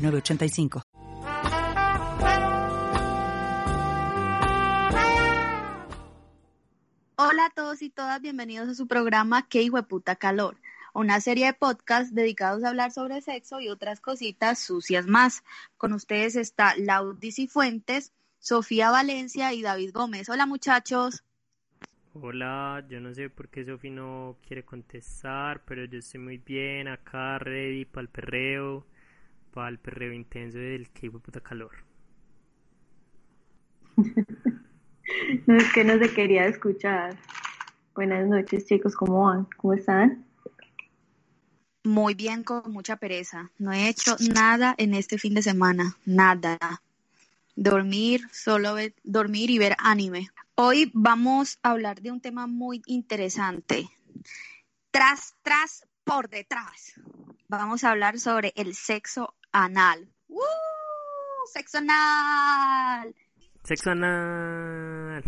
985. Hola a todos y todas, bienvenidos a su programa Qué puta calor, una serie de podcasts dedicados a hablar sobre sexo y otras cositas sucias más. Con ustedes está Laudis y Fuentes, Sofía Valencia y David Gómez. Hola muchachos. Hola, yo no sé por qué Sofía no quiere contestar, pero yo estoy muy bien acá, ready para el perreo para el perreo intenso del que puta calor. no es que no se quería escuchar. Buenas noches chicos, ¿cómo van? ¿Cómo están? Muy bien, con mucha pereza. No he hecho nada en este fin de semana, nada. Dormir, solo dormir y ver anime. Hoy vamos a hablar de un tema muy interesante. Tras, tras, por detrás. Vamos a hablar sobre el sexo anal. ¡Woo! Sexo anal. Sexo anal.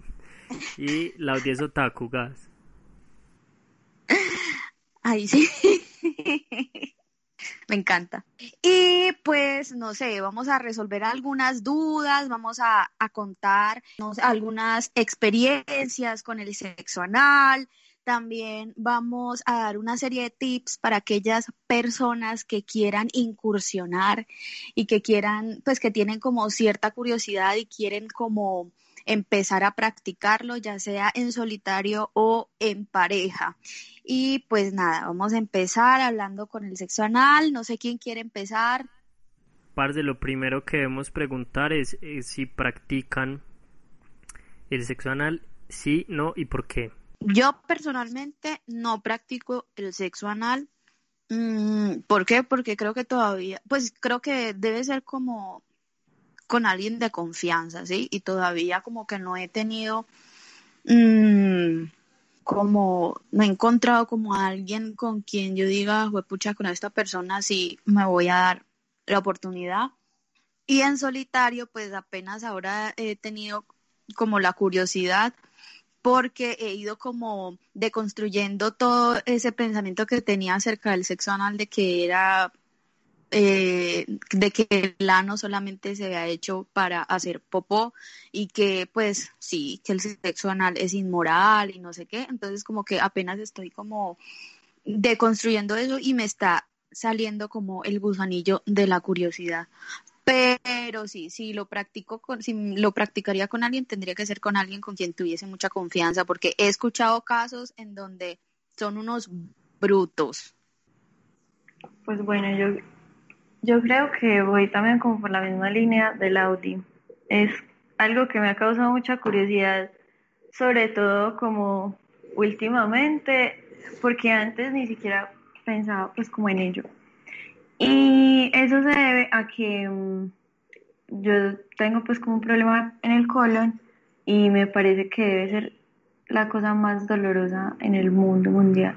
y la audiencia otaku, gas. Ay, sí. Me encanta. Y pues, no sé, vamos a resolver algunas dudas, vamos a, a contar algunas experiencias con el sexo anal, también vamos a dar una serie de tips para aquellas personas que quieran incursionar y que quieran, pues que tienen como cierta curiosidad y quieren como empezar a practicarlo, ya sea en solitario o en pareja. Y pues nada, vamos a empezar hablando con el sexo anal. No sé quién quiere empezar. Parce, lo primero que debemos preguntar es, es si practican el sexo anal, sí, no y por qué. Yo personalmente no practico el sexo anal. Mm, ¿Por qué? Porque creo que todavía, pues creo que debe ser como con alguien de confianza, ¿sí? Y todavía como que no he tenido, mm, como, no he encontrado como alguien con quien yo diga, pucha, con esta persona sí me voy a dar la oportunidad. Y en solitario, pues apenas ahora he tenido como la curiosidad porque he ido como deconstruyendo todo ese pensamiento que tenía acerca del sexo anal de que era eh, de que el ano solamente se había hecho para hacer popó y que pues sí, que el sexo anal es inmoral y no sé qué, entonces como que apenas estoy como deconstruyendo eso y me está saliendo como el gusanillo de la curiosidad. Pero sí, si lo practico con, si lo practicaría con alguien, tendría que ser con alguien con quien tuviese mucha confianza, porque he escuchado casos en donde son unos brutos. Pues bueno, yo, yo creo que voy también como por la misma línea del Audi. Es algo que me ha causado mucha curiosidad, sobre todo como últimamente, porque antes ni siquiera pensaba pues como en ello. Y eso se debe a que mm, yo tengo pues como un problema en el colon y me parece que debe ser la cosa más dolorosa en el mundo mundial.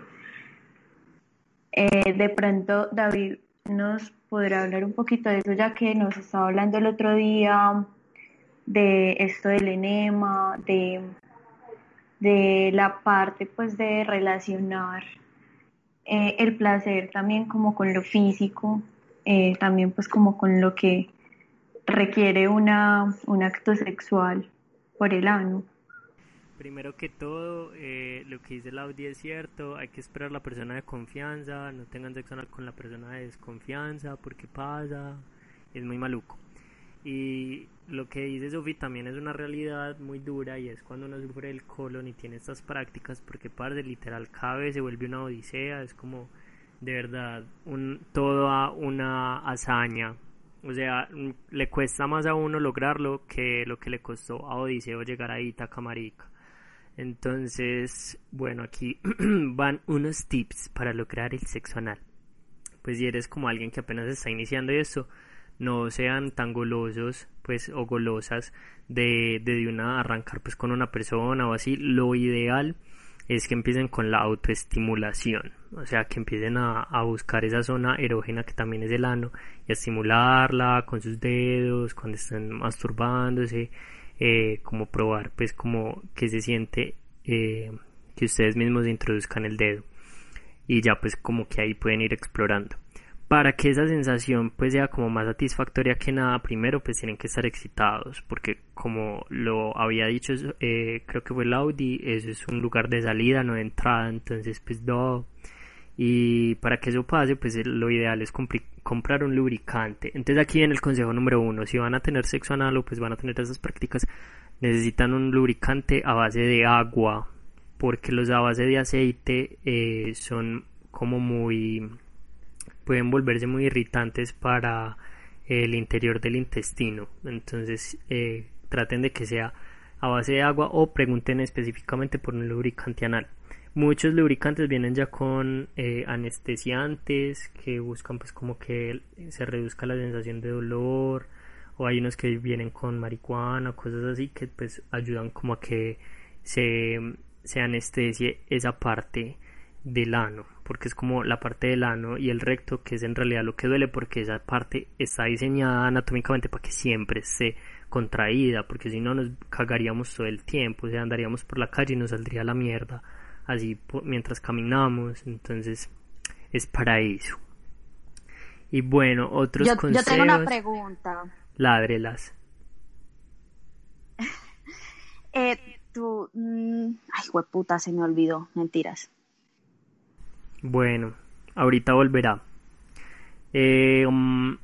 Eh, de pronto David nos podrá hablar un poquito de eso ya que nos estaba hablando el otro día de esto del enema, de, de la parte pues de relacionar eh, el placer también como con lo físico, eh, también pues como con lo que requiere una, un acto sexual por el ano. Primero que todo, eh, lo que dice Laudi es cierto, hay que esperar la persona de confianza, no tengan sexo con la persona de desconfianza, porque pasa, es muy maluco. Y lo que dice Sofi también es una realidad muy dura y es cuando uno sufre el colon y tiene estas prácticas porque parte literal vez se vuelve una odisea, es como de verdad un, toda una hazaña. O sea, le cuesta más a uno lograrlo que lo que le costó a Odiseo llegar a Itacamarica. Entonces, bueno, aquí van unos tips para lograr el sexo anal. pues si eres como alguien que apenas está iniciando esto, no sean tan golosos pues o golosas de, de, una arrancar pues con una persona o así lo ideal es que empiecen con la autoestimulación o sea que empiecen a, a, buscar esa zona erógena que también es el ano y a estimularla con sus dedos cuando estén masturbándose eh, como probar pues como que se siente eh, que ustedes mismos introduzcan el dedo. Y ya pues como que ahí pueden ir explorando para que esa sensación pues sea como más satisfactoria que nada, primero pues tienen que estar excitados, porque como lo había dicho, eh, creo que fue el Audi, eso es un lugar de salida, no de entrada, entonces pues no. Y para que eso pase, pues lo ideal es comprar un lubricante. Entonces aquí viene el consejo número uno, si van a tener sexo anal o pues van a tener esas prácticas, necesitan un lubricante a base de agua, porque los a base de aceite eh, son como muy pueden volverse muy irritantes para el interior del intestino. Entonces eh, traten de que sea a base de agua o pregunten específicamente por un lubricante anal. Muchos lubricantes vienen ya con eh, anestesiantes que buscan pues como que se reduzca la sensación de dolor o hay unos que vienen con marihuana, cosas así que pues ayudan como a que se, se anestesie esa parte del ano, porque es como la parte del ano y el recto que es en realidad lo que duele porque esa parte está diseñada anatómicamente para que siempre esté contraída, porque si no nos cagaríamos todo el tiempo, o sea, andaríamos por la calle y nos saldría la mierda así mientras caminamos, entonces es para eso. Y bueno, otros yo, consejos. Yo tengo una pregunta. Ládrelas. eh, tú. Mm, ay, puta, se me olvidó. Mentiras. Bueno, ahorita volverá. Eh, um,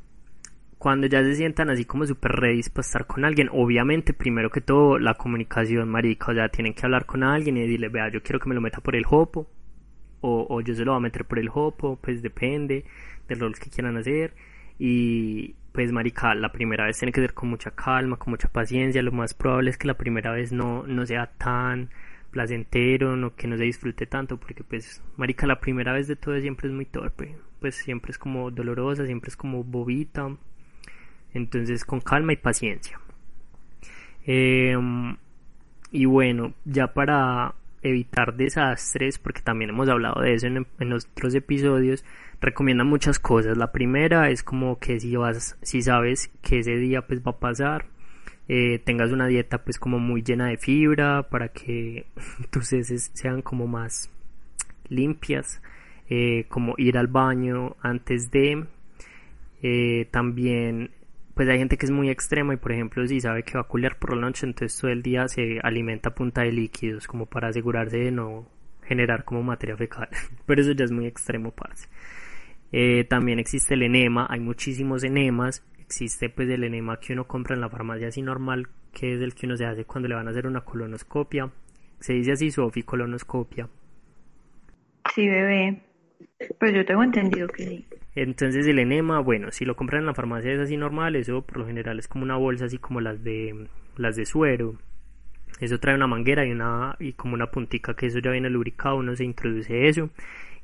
cuando ya se sientan así como super ready para estar con alguien, obviamente, primero que todo, la comunicación, marica, o sea, tienen que hablar con alguien y decirle, vea, yo quiero que me lo meta por el hopo, o, o yo se lo voy a meter por el hopo, pues depende del rol que quieran hacer, y pues, marica, la primera vez tiene que ser con mucha calma, con mucha paciencia, lo más probable es que la primera vez no, no sea tan placentero, no, que no se disfrute tanto, porque pues, marica, la primera vez de todo siempre es muy torpe, pues siempre es como dolorosa, siempre es como bobita, entonces con calma y paciencia. Em, y bueno, ya para evitar desastres, porque también hemos hablado de eso en, en otros episodios, recomienda muchas cosas. La primera es como que si vas, si sabes que ese día pues va a pasar, eh, tengas una dieta pues como muy llena de fibra para que tus heces sean como más limpias eh, como ir al baño antes de eh, también pues hay gente que es muy extrema y por ejemplo si sabe que va a culiar por la noche entonces todo el día se alimenta a punta de líquidos como para asegurarse de no generar como materia fecal pero eso ya es muy extremo parce. También existe el enema hay muchísimos enemas existe pues el enema que uno compra en la farmacia así normal, que es el que uno se hace cuando le van a hacer una colonoscopia. Se dice así, Sofi, colonoscopia. Sí, bebé. Pues yo tengo entendido que sí. Entonces el enema, bueno, si lo compran en la farmacia es así normal, eso por lo general es como una bolsa así como las de las de suero. Eso trae una manguera y una y como una puntica que eso ya viene lubricado, uno se introduce eso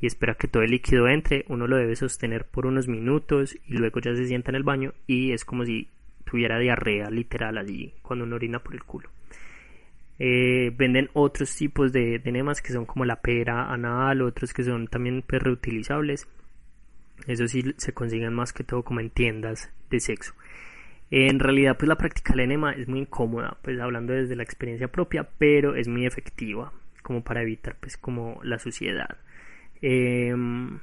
y espera que todo el líquido entre, uno lo debe sostener por unos minutos y luego ya se sienta en el baño y es como si tuviera diarrea literal allí cuando uno orina por el culo. Eh, venden otros tipos de, enemas que son como la pera anal, otros que son también pues, reutilizables. Eso sí se consiguen más que todo como en tiendas de sexo. En realidad, pues la práctica del enema es muy incómoda, pues hablando desde la experiencia propia, pero es muy efectiva, como para evitar pues como la suciedad. Em,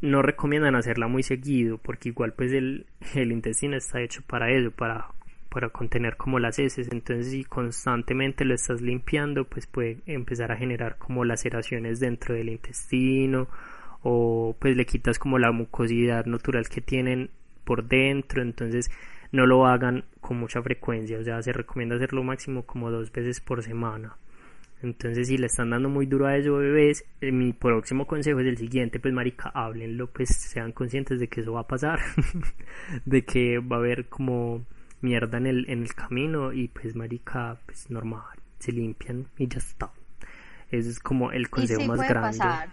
no recomiendan hacerla muy seguido porque igual pues el, intestino está hecho para eso, para, para contener como las heces, entonces si constantemente lo estás limpiando pues puede empezar a generar como laceraciones dentro del intestino o pues le quitas como la mucosidad natural que tienen por dentro, entonces no lo hagan con mucha frecuencia, o sea, se recomienda hacerlo máximo como dos veces por semana. Entonces, si le están dando muy duro a eso, bebés, eh, mi próximo consejo es el siguiente, pues marica, háblenlo, pues sean conscientes de que eso va a pasar, de que va a haber como mierda en el, en el camino y pues marica, pues normal, se limpian y ya está. Eso es como el consejo más grande.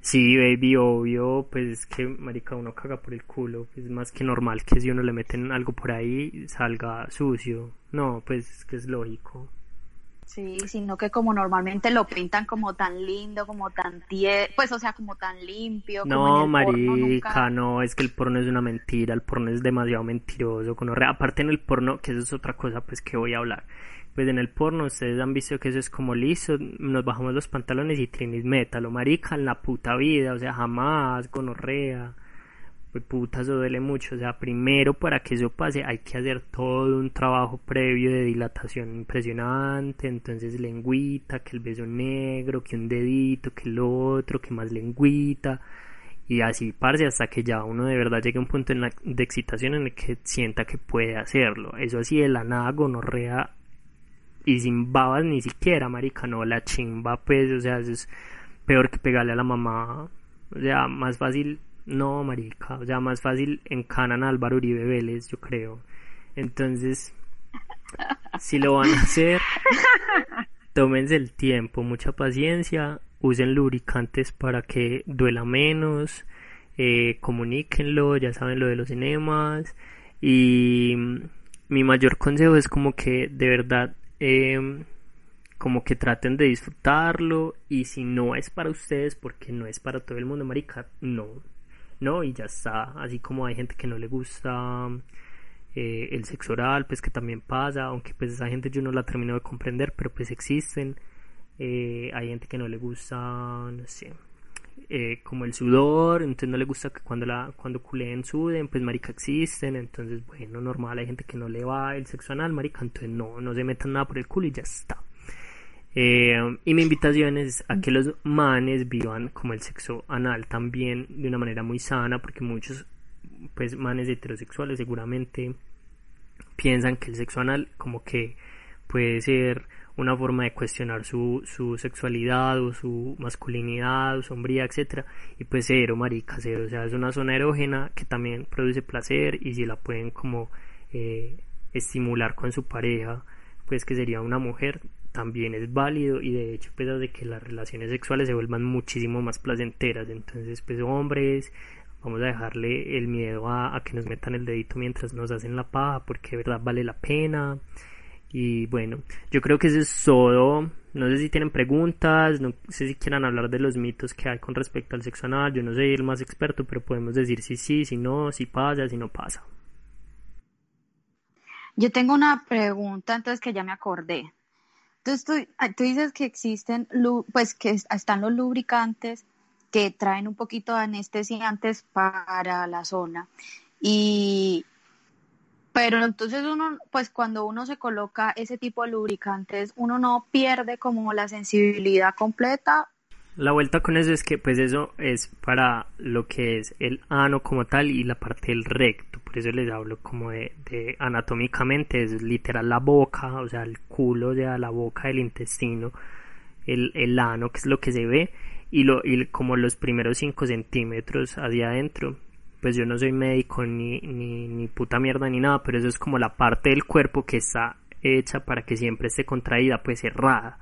Sí, baby, obvio, pues es que, marica, uno caga por el culo, es más que normal que si uno le meten algo por ahí salga sucio. No, pues es que es lógico. Sí, sino que como normalmente lo pintan como tan lindo, como tan tie pues o sea, como tan limpio. No, marica, no, es que el porno es una mentira, el porno es demasiado mentiroso. Aparte en el porno, que eso es otra cosa, pues que voy a hablar pues en el porno ustedes han visto que eso es como liso, nos bajamos los pantalones y trinis metal, o marica en la puta vida, o sea, jamás, gonorrea, pues puta, eso duele mucho, o sea, primero para que eso pase hay que hacer todo un trabajo previo de dilatación impresionante, entonces lengüita, que el beso negro, que un dedito, que el otro, que más lengüita, y así parce hasta que ya uno de verdad llegue a un punto de excitación en el que sienta que puede hacerlo. Eso así de la nada gonorrea y sin babas ni siquiera, marica, no, la chimba, pues, o sea, es peor que pegarle a la mamá, o sea, más fácil, no, marica, o sea, más fácil encanan a Álvaro Uribe Vélez, yo creo. Entonces, si lo van a hacer, tómense el tiempo, mucha paciencia, usen lubricantes para que duela menos, eh, comuníquenlo, ya saben lo de los cinemas, y mi mayor consejo es como que de verdad Em, como que traten de disfrutarlo y si no es para ustedes porque no es para todo el mundo marica no no y ya está. Así como hay gente que no le gusta eh, el sexo oral pues que también pasa aunque pues esa gente yo no la termino de comprender pero pues existen. Eh, hay gente que no le gusta no sé eh, como el sudor, entonces no le gusta que cuando la cuando culeen suden, pues marica existen, entonces bueno, normal, hay gente que no le va el sexo anal, marica, entonces no, no se metan nada por el culo y ya está. Eh, y mi invitación es a que los manes vivan como el sexo anal también de una manera muy sana, porque muchos pues manes heterosexuales seguramente piensan que el sexo anal como que puede ser una forma de cuestionar su, su sexualidad o su masculinidad o sombría, etcétera. Y pues cero marica cero. O sea es una zona erógena que también produce placer y si la pueden como eh, estimular con su pareja pues que sería una mujer también es válido y de hecho pues de que las relaciones sexuales se vuelvan muchísimo más placenteras entonces pues hombres vamos a dejarle el miedo a, que nos metan el dedito mientras nos hacen la paja porque de verdad vale la pena y bueno, yo creo que eso es todo. No sé si tienen preguntas, no sé si quieran hablar de los mitos que hay con respecto al sexo anal. Yo no soy el más experto, pero podemos decir si sí, si no, si pasa, si no pasa. Yo tengo una pregunta, entonces que ya me acordé. Entonces tú, ah, tú dices que existen, pues que están los lubricantes que traen un poquito de anestesiantes para la zona. Y, pero entonces uno, pues cuando uno se coloca ese tipo de lubricantes, uno no pierde como la sensibilidad completa. La vuelta con eso es que pues eso es para lo que es el ano como tal y la parte del recto. Por eso les hablo como de, de anatómicamente, es literal la boca, o sea, el culo, o sea, la boca del intestino, el, el ano, que es lo que se ve, y, lo, y como los primeros 5 centímetros hacia adentro pues yo no soy médico ni, ni, ni puta mierda ni nada, pero eso es como la parte del cuerpo que está hecha para que siempre esté contraída, pues cerrada.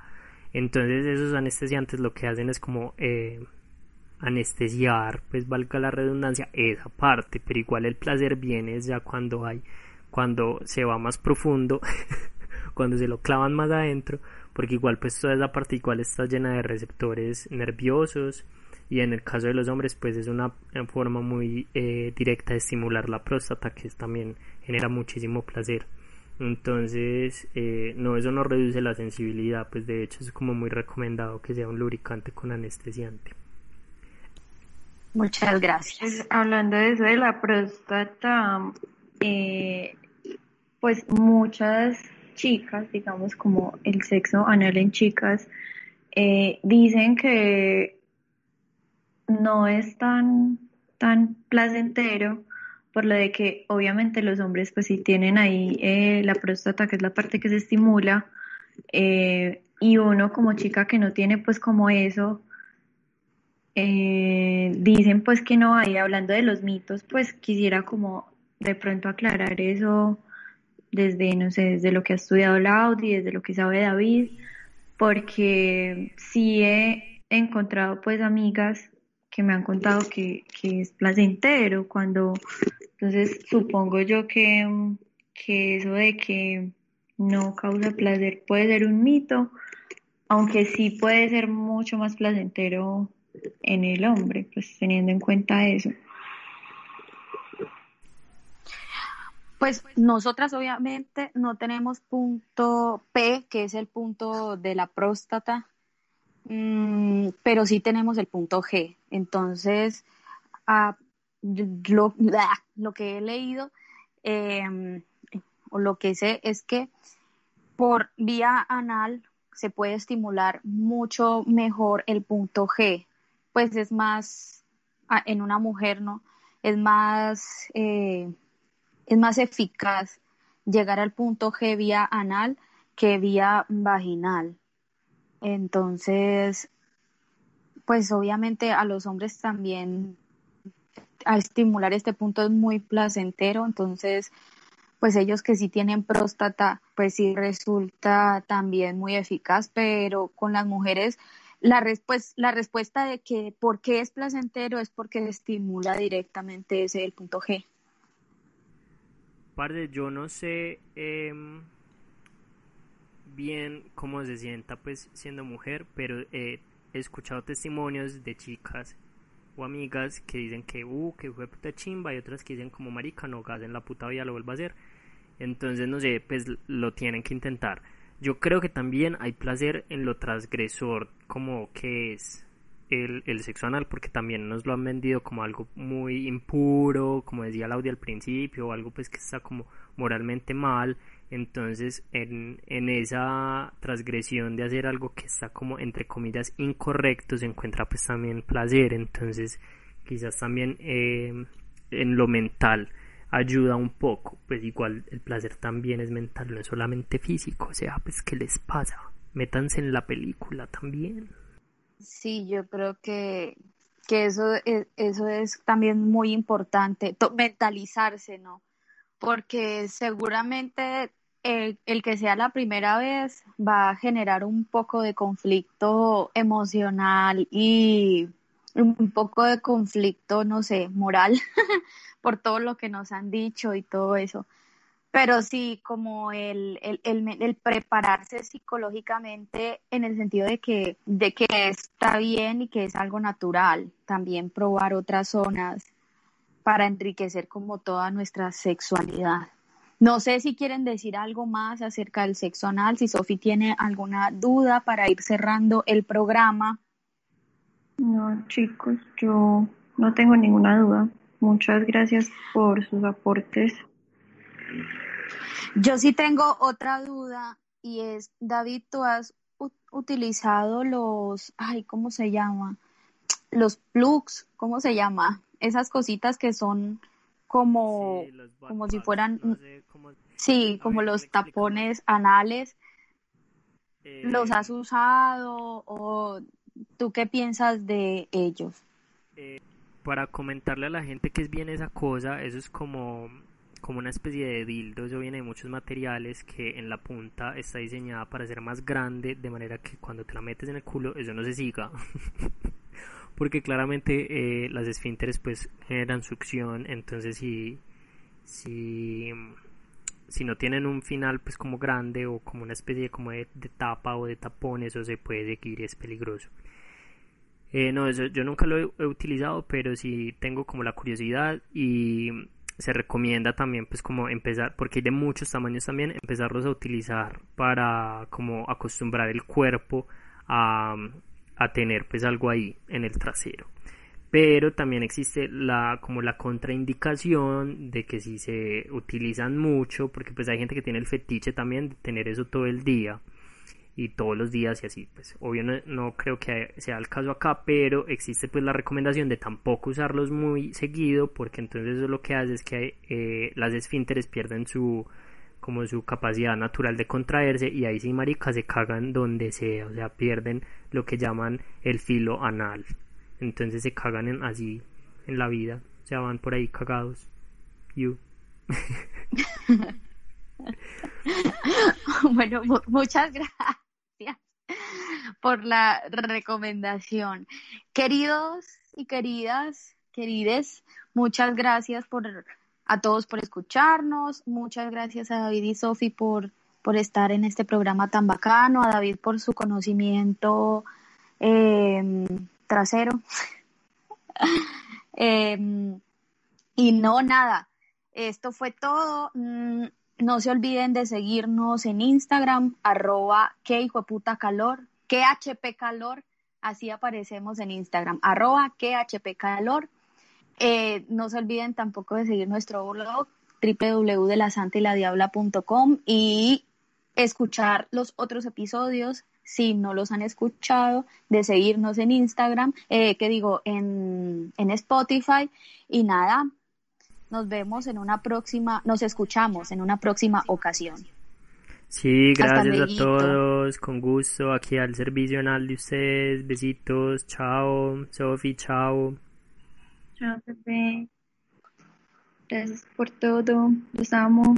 Entonces esos anestesiantes lo que hacen es como eh, anestesiar, pues valga la redundancia, esa parte, pero igual el placer viene ya cuando hay, cuando se va más profundo, cuando se lo clavan más adentro, porque igual pues toda esa parte igual está llena de receptores nerviosos, y en el caso de los hombres pues es una forma muy eh, directa de estimular la próstata que también genera muchísimo placer. Entonces eh, no eso no reduce la sensibilidad pues de hecho es como muy recomendado que sea un lubricante con anestesiante muchas gracias. Pues, hablando de eso de la próstata eh, pues muchas chicas digamos como el sexo anal en chicas dicen que no es tan, tan placentero por lo de que obviamente los hombres pues sí tienen ahí eh, la próstata que es la parte que se estimula eh, y uno como chica que no tiene pues como eso eh, dicen pues que no hay hablando de los mitos pues quisiera como de pronto aclarar eso desde no sé desde lo que ha estudiado Laudi desde lo que sabe David porque sí he encontrado pues amigas que me han contado que, que es placentero, cuando entonces supongo yo que, que eso de que no causa placer puede ser un mito, aunque sí puede ser mucho más placentero en el hombre, pues teniendo en cuenta eso. Pues nosotras obviamente no tenemos punto P, que es el punto de la próstata, mm, pero sí tenemos el punto G. Entonces, ah, lo, lo, que he leído em, o lo que sé es que por vía anal se puede estimular mucho mejor el punto G, pues es más, ah, en una mujer, ¿no? Es más... Eh, es más eficaz llegar al punto G vía anal que vía vaginal. Entonces, pues obviamente a los hombres también a estimular este punto es muy placentero, entonces pues ellos que sí tienen próstata, pues sí resulta también muy eficaz, pero con las mujeres la, pues, la respuesta de que por qué es placentero es porque estimula directamente ese el punto G yo no sé em, bien cómo se sienta pues siendo mujer, pero he escuchado testimonios de chicas o amigas que dicen que, uh, que fue puta chimba y otras que dicen como marica, no en la puta vida lo vuelvo a hacer. Entonces, no sé, pues lo tienen que intentar. Yo creo que también hay placer en lo transgresor, como que es el, el, sexo anal porque también nos lo han vendido como algo muy impuro, como decía Laudia al principio, o algo pues que está como moralmente mal. Entonces, en, en esa transgresión de hacer algo que está como entre comillas incorrecto, se encuentra pues también placer. Entonces, quizás también eh, en lo mental ayuda un poco. Pues igual el placer también es mental, no es solamente físico. O sea, pues, ¿qué les pasa? Métanse en la película también. Sí, yo creo que, que eso, es, eso es también muy importante, mentalizarse, ¿no? Porque seguramente el, el, que sea la primera vez va a generar un poco de conflicto emocional y un poco de conflicto, no sé, moral, por todo lo que nos han dicho y todo eso pero sí como el, el, el, prepararse psicológicamente en el sentido de que, de que está bien y que es algo natural, también probar otras zonas para enriquecer como toda nuestra sexualidad. No sé si quieren decir algo más acerca del sexo anal, si Sofi tiene alguna duda para ir cerrando el programa. No, chicos, yo no tengo ninguna duda. Muchas gracias por sus aportes. Yo sí tengo otra duda y es, David, tú has utilizado los, ay, ¿cómo se llama? Los plugs, ¿cómo se llama? Esas cositas que son como, como si fueran, sí, como los tapones anales. ¿Los eh, has usado o tú qué piensas de ellos? Eh, para comentarle a la gente que es bien esa cosa, eso es como como una especie de dildo, eso viene de muchos materiales que en la punta está diseñada para ser más grande, de manera que cuando te la metes en el culo eso no se siga. Porque claramente eh, las esfínteres pues generan succión, entonces si, si, si no tienen un final pues como grande o como una especie como de, tapa o de tapón, eso se puede seguir y es peligroso. Eh, no, eso yo nunca lo he, utilizado, pero sí tengo como la curiosidad y se recomienda también pues como empezar, porque hay de muchos tamaños también, empezarlos a utilizar para como acostumbrar el cuerpo a, a tener pues algo ahí en el trasero. Pero también existe la como la contraindicación de que si se utilizan mucho, porque pues hay gente que tiene el fetiche también de tener eso todo el día y todos los días y así pues obvio no, creo que sea el caso acá pero existe pues la recomendación de tampoco usarlos muy seguido porque entonces eso lo que hace es que eh, las esfínteres pierden su como su capacidad natural de contraerse y ahí sí marica se cagan donde sea o sea pierden lo que llaman el filo anal. Entonces se cagan en, así en la vida o sea van por ahí cagados. You. Bueno, muchas gracias por la recomendación. Queridos y queridas, querides, muchas gracias por a todos por escucharnos, muchas gracias a David y Sofi por, por estar en este programa tan bacano, a David por su conocimiento em, trasero. Em, y no, nada, esto fue todo. Mm, no se olviden de seguirnos en Instagram, arroba que calor, que hp calor, así aparecemos en Instagram, arroba que hp calor. Eh, no se olviden tampoco de seguir nuestro blog www.delasantyladiabla.com y escuchar los otros episodios si no los han escuchado, de seguirnos en Instagram, eh, que digo, en, en Spotify. Y nada, nos vemos en una próxima, nos escuchamos en una próxima ocasión. Sí, gracias a todos, con gusto, aquí al servicio anal de ustedes, besitos, chao, Sofi, chao. Chao, Pepe. Gracias por todo, los amo.